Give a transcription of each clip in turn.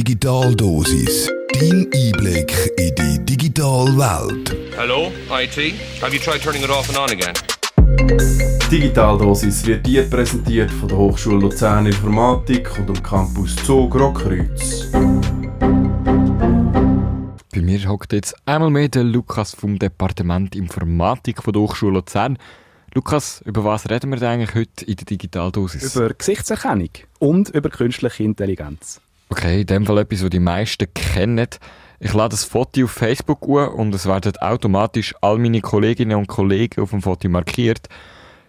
Digitaldosis. Dein Einblick in die digitale Welt. Hello, IT. Have you tried turning it off and on again? Digitaldosis wird dir präsentiert von der Hochschule Luzern Informatik und dem Campus Zug Rockkreuz. Bei mir hockt jetzt einmal mehr der Lukas vom Departement Informatik von der Hochschule Luzern. Lukas, über was reden wir denn eigentlich heute in der Digitaldosis? Über Gesichtserkennung und über künstliche Intelligenz. Okay, in dem Fall etwas, was die meisten kennen. Ich lade das Foto auf Facebook an und es werden automatisch all meine Kolleginnen und Kollegen auf dem Foto markiert.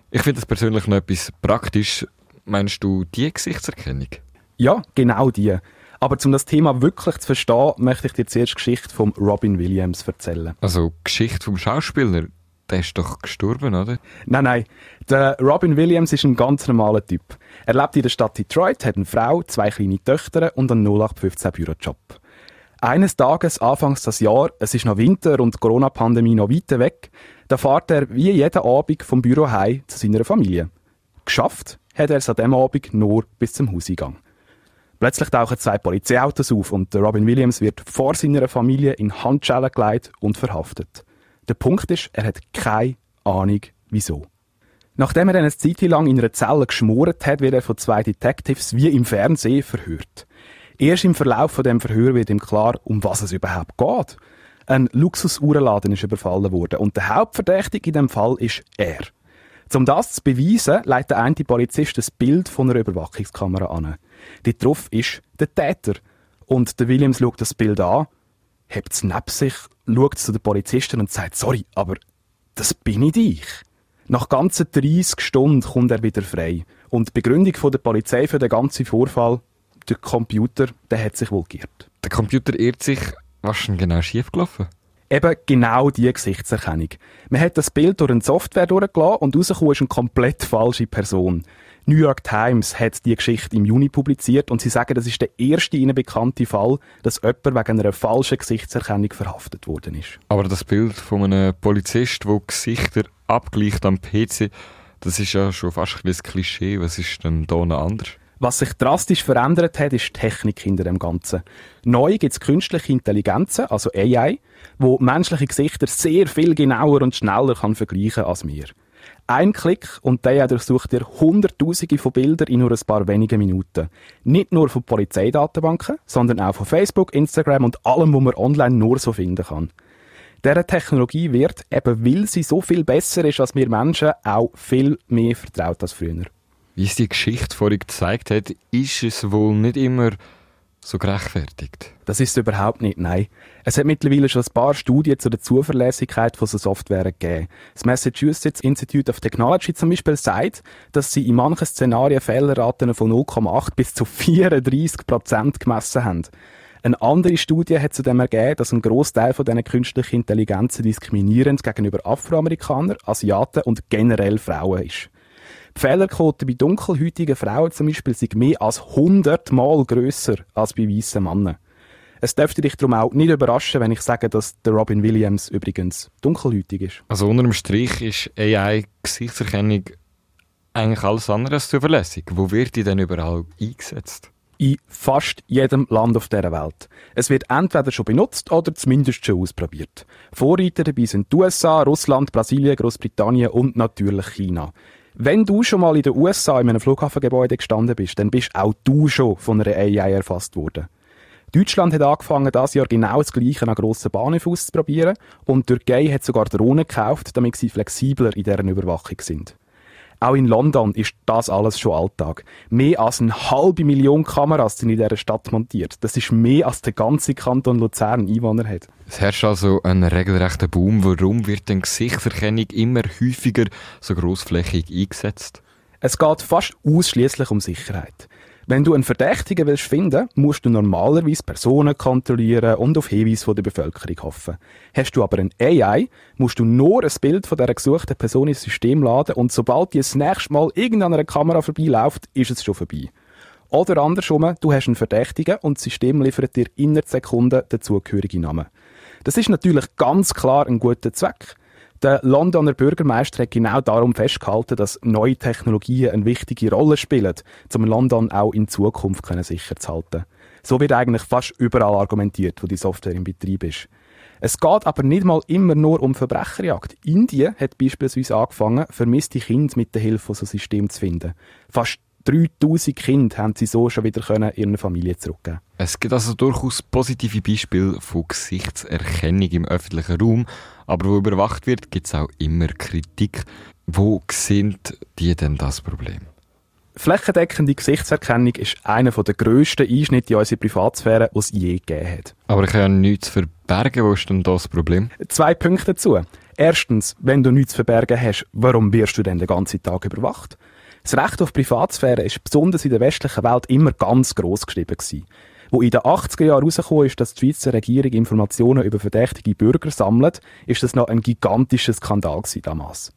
Ich finde das persönlich noch etwas praktisch. Meinst du die Gesichtserkennung? Ja, genau die. Aber um das Thema wirklich zu verstehen, möchte ich dir zuerst die Geschichte von Robin Williams erzählen. Also Geschichte vom Schauspieler, der ist doch gestorben, oder? Nein, nein. Der Robin Williams ist ein ganz normaler Typ. Er lebt in der Stadt Detroit, hat eine Frau, zwei kleine Töchter und einen 0815 Bürojob. Eines Tages, anfangs des Jahr, es ist noch Winter und die Corona-Pandemie noch weit weg, da fährt er wie jeden Abend vom Büro heim zu seiner Familie. Geschafft hat er es an diesem Abend nur bis zum Hauseingang. Plötzlich tauchen zwei Polizeiautos auf und Robin Williams wird vor seiner Familie in Handschellen gelegt und verhaftet. Der Punkt ist, er hat keine Ahnung, wieso. Nachdem er eine Zeit lang in einer Zelle geschmoren hat, wird er von zwei Detectives wie im Fernsehen verhört. Erst im Verlauf von dem Verhör wird ihm klar, um was es überhaupt geht. Ein Luxusuhrenladen ist überfallen worden und der Hauptverdächtige in dem Fall ist er. Um das zu beweisen, leitet der eine Polizist das Bild von einer Überwachungskamera an. Dort drauf ist der Täter. Und der Williams schaut das Bild an, hebt es neben sich, schaut zu den Polizisten und sagt, sorry, aber das bin ich dich. Nach ganzen 30 Stunden kommt er wieder frei. Und die Begründung der Polizei für den ganzen Vorfall, der Computer, der hat sich wohl geirrt. Der Computer irrt sich, was ist denn genau schiefgelaufen? Eben genau die Gesichtserkennung. Man hat das Bild durch eine Software durchgelassen und rausgekommen ist eine komplett falsche Person. New York Times hat die Geschichte im Juni publiziert und sie sagen, das ist der erste ihnen bekannte Fall, dass jemand wegen einer falschen Gesichtserkennung verhaftet worden ist. Aber das Bild von einem Polizist, der Gesichter abgleicht am PC, das ist ja schon fast ein Klischee. Was ist denn da anders? Was sich drastisch verändert hat, ist die Technik hinter dem Ganzen. Neu gibt es künstliche Intelligenzen, also AI, wo menschliche Gesichter sehr viel genauer und schneller kann vergleichen als wir. Ein Klick und der durchsucht dir Hunderttausende von Bildern in nur ein paar wenigen Minuten. Nicht nur von Polizeidatenbanken, sondern auch von Facebook, Instagram und allem, was man online nur so finden kann. Dieser Technologie wird, eben weil sie so viel besser ist als wir Menschen, auch viel mehr vertraut als früher. Wie es die Geschichte vorhin gezeigt hat, ist es wohl nicht immer so gerechtfertigt. Das ist es überhaupt nicht, nein. Es hat mittlerweile schon ein paar Studien zu der Zuverlässigkeit von so Software gegeben. Das Massachusetts Institute of Technology zum Beispiel sagt, dass sie in manchen Szenarien Fehlerraten von 0,8 bis zu 34 Prozent gemessen haben. Eine andere Studie hat zudem ergeben, dass ein Großteil von diesen künstlichen Intelligenzen diskriminierend gegenüber Afroamerikanern, Asiaten und generell Frauen ist. Die Fehlerquote bei dunkelhäutigen Frauen zum Beispiel sind mehr als 100 Mal grösser als bei weißen Männern. Es dürfte dich darum auch nicht überraschen, wenn ich sage, dass der Robin Williams übrigens dunkelhäutig ist. Also unter dem Strich ist AI-Gesichtserkennung eigentlich alles andere als zuverlässig. Wo wird die denn überall eingesetzt? in fast jedem Land auf dieser Welt. Es wird entweder schon benutzt oder zumindest schon ausprobiert. Vorreiter dabei sind die USA, Russland, Brasilien, Großbritannien und natürlich China. Wenn du schon mal in den USA in einem Flughafengebäude gestanden bist, dann bist auch du schon von einer AI erfasst worden. Deutschland hat angefangen, das Jahr genau das Gleiche an grossen Bahnhöfen auszuprobieren und Türkei hat sogar Drohnen gekauft, damit sie flexibler in deren Überwachung sind. Auch in London ist das alles schon Alltag. Mehr als eine halbe Million Kameras sind in dieser Stadt montiert. Das ist mehr als der ganze Kanton Luzern Einwohner hat. Es herrscht also ein regelrechter Boom. Warum wird denn Gesichtserkennung immer häufiger so grossflächig eingesetzt? Es geht fast ausschließlich um Sicherheit. Wenn du einen Verdächtigen willst finden, musst du normalerweise Personen kontrollieren und auf Hinweise von der Bevölkerung hoffen. Hast du aber ein AI, musst du nur ein Bild von dieser gesuchten Person ins System laden und sobald die das nächste Mal irgendeiner einer Kamera vorbeiläuft, ist es schon vorbei. Oder andersrum, du hast einen Verdächtigen und das System liefert dir innerhalb Sekunden den zugehörigen Namen. Das ist natürlich ganz klar ein guter Zweck. Der Londoner Bürgermeister hat genau darum festgehalten, dass neue Technologien eine wichtige Rolle spielen, um London auch in Zukunft sicher zu halten. So wird eigentlich fast überall argumentiert, wo die Software im Betrieb ist. Es geht aber nicht mal immer nur um Verbrecherjagd. Indien hat beispielsweise angefangen, vermisste Kinder mit der Hilfe von so Systemen zu finden. Fast 3000 Kinder haben sie so schon wieder können ihren Familie zurückgeben. Es gibt also durchaus positive Beispiele von Gesichtserkennung im öffentlichen Raum, aber wo überwacht wird, gibt es auch immer Kritik. Wo sind die denn das Problem? Flächendeckende Gesichtserkennung ist einer der grössten Einschnitte in unsere Privatsphäre, die es je gegeben hat. Aber ich habe ja nichts zu verbergen. Wo ist denn das Problem? Zwei Punkte dazu. Erstens, wenn du nichts zu verbergen hast, warum wirst du denn den ganzen Tag überwacht? Das Recht auf Privatsphäre ist besonders in der westlichen Welt immer ganz gross geschrieben gewesen. Wo in den 80er Jahren herausgekommen ist, dass die Schweizer Regierung Informationen über verdächtige Bürger sammelt, ist das noch ein gigantischer Skandal gewesen damals.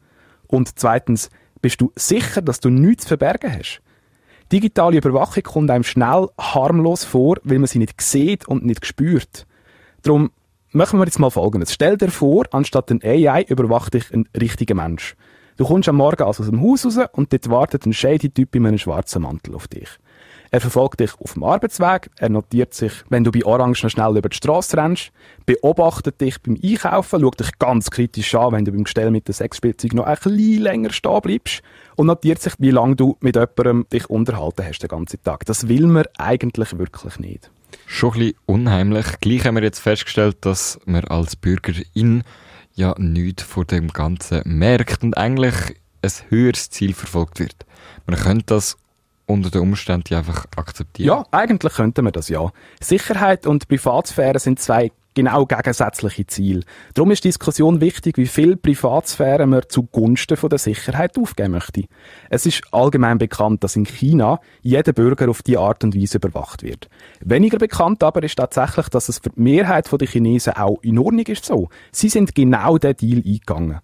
Und zweitens, bist du sicher, dass du nichts zu verbergen hast? Digitale Überwachung kommt einem schnell harmlos vor, weil man sie nicht sieht und nicht spürt. Darum machen wir jetzt mal Folgendes. Stell dir vor, anstatt ein AI überwacht dich ein richtiger Mensch. Du kommst am Morgen also aus dem Haus raus und dort wartet ein shady Typ in einem schwarzen Mantel auf dich. Er verfolgt dich auf dem Arbeitsweg, er notiert sich, wenn du bei Orange noch schnell über die Straße rennst, beobachtet dich beim Einkaufen, schaut dich ganz kritisch an, wenn du beim Gestell mit der Sexspielzeug noch ein bisschen länger stehen bleibst und notiert sich, wie lange du mit jemandem dich unterhalten hast den ganzen Tag. Das will man eigentlich wirklich nicht. Schon ein bisschen unheimlich. Gleich haben wir jetzt festgestellt, dass wir als Bürgerin ja nichts vor dem Ganzen merkt und eigentlich ein höheres Ziel verfolgt wird. Man könnte das unter den Umständen einfach akzeptieren. Ja, eigentlich könnte man das ja. Sicherheit und Privatsphäre sind zwei genau gegensätzliche Ziele. Darum ist die Diskussion wichtig, wie viel Privatsphäre man zugunsten von der Sicherheit aufgeben möchte. Es ist allgemein bekannt, dass in China jeder Bürger auf die Art und Weise überwacht wird. Weniger bekannt aber ist tatsächlich, dass es für die Mehrheit der Chinesen auch in Ordnung ist so. Sie sind genau den Deal eingegangen.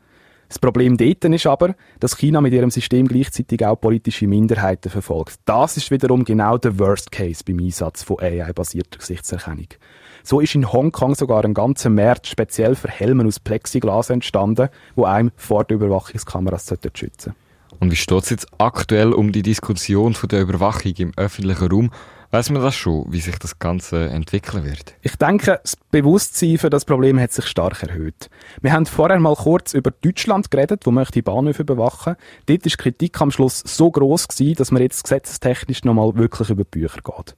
Das Problem dort ist aber, dass China mit ihrem System gleichzeitig auch politische Minderheiten verfolgt. Das ist wiederum genau der Worst Case beim Einsatz von AI-basierter Gesichtserkennung. So ist in Hongkong sogar ein ganzer Markt speziell für Helme aus Plexiglas entstanden, wo einem vor der Überwachungskameras schützen Und wie steht es jetzt aktuell um die Diskussion von der Überwachung im öffentlichen Raum? Weiß man das schon, wie sich das Ganze entwickeln wird? Ich denke, das Bewusstsein für das Problem hat sich stark erhöht. Wir haben vorher mal kurz über Deutschland geredet, wo möchte die Bahnhöfe überwachen. Dort ist die Kritik am Schluss so groß gewesen, dass man jetzt gesetzestechnisch nochmal wirklich über die Bücher geht.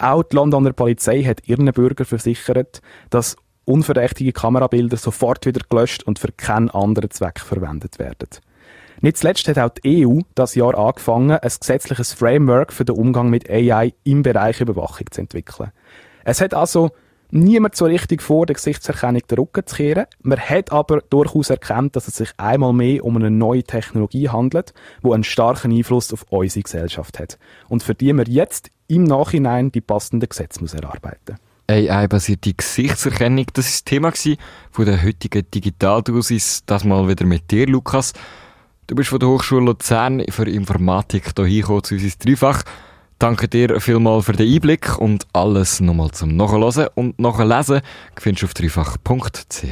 Auch die Londoner Polizei hat ihren Bürgern versichert, dass unverdächtige Kamerabilder sofort wieder gelöscht und für keinen anderen Zweck verwendet werden. Nicht zuletzt hat auch die EU das Jahr angefangen, ein gesetzliches Framework für den Umgang mit AI im Bereich Überwachung zu entwickeln. Es hat also niemand so richtig vor, der Gesichtserkennung den Rücken zu kehren. Man hat aber durchaus erkannt, dass es sich einmal mehr um eine neue Technologie handelt, die einen starken Einfluss auf unsere Gesellschaft hat. Und für die wir jetzt im Nachhinein die passenden Gesetze muss erarbeiten AI-basierte Gesichtserkennung, das ist das Thema von der heutigen Digitaldosis. Das mal wieder mit dir, Lukas. Du bist von der Hochschule Luzern für Informatik hier zu unserem Dreifach. Danke dir vielmals für den Einblick und alles nochmal zum Nachlesen und Nachlesen findest du auf dreifach.ch.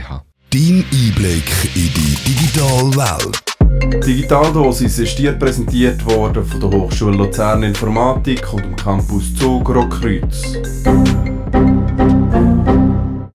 Dein Einblick in die digitale Welt. Digitaldosis ist dir präsentiert worden von der Hochschule Luzern Informatik und dem Campus Zug Rockkreuz.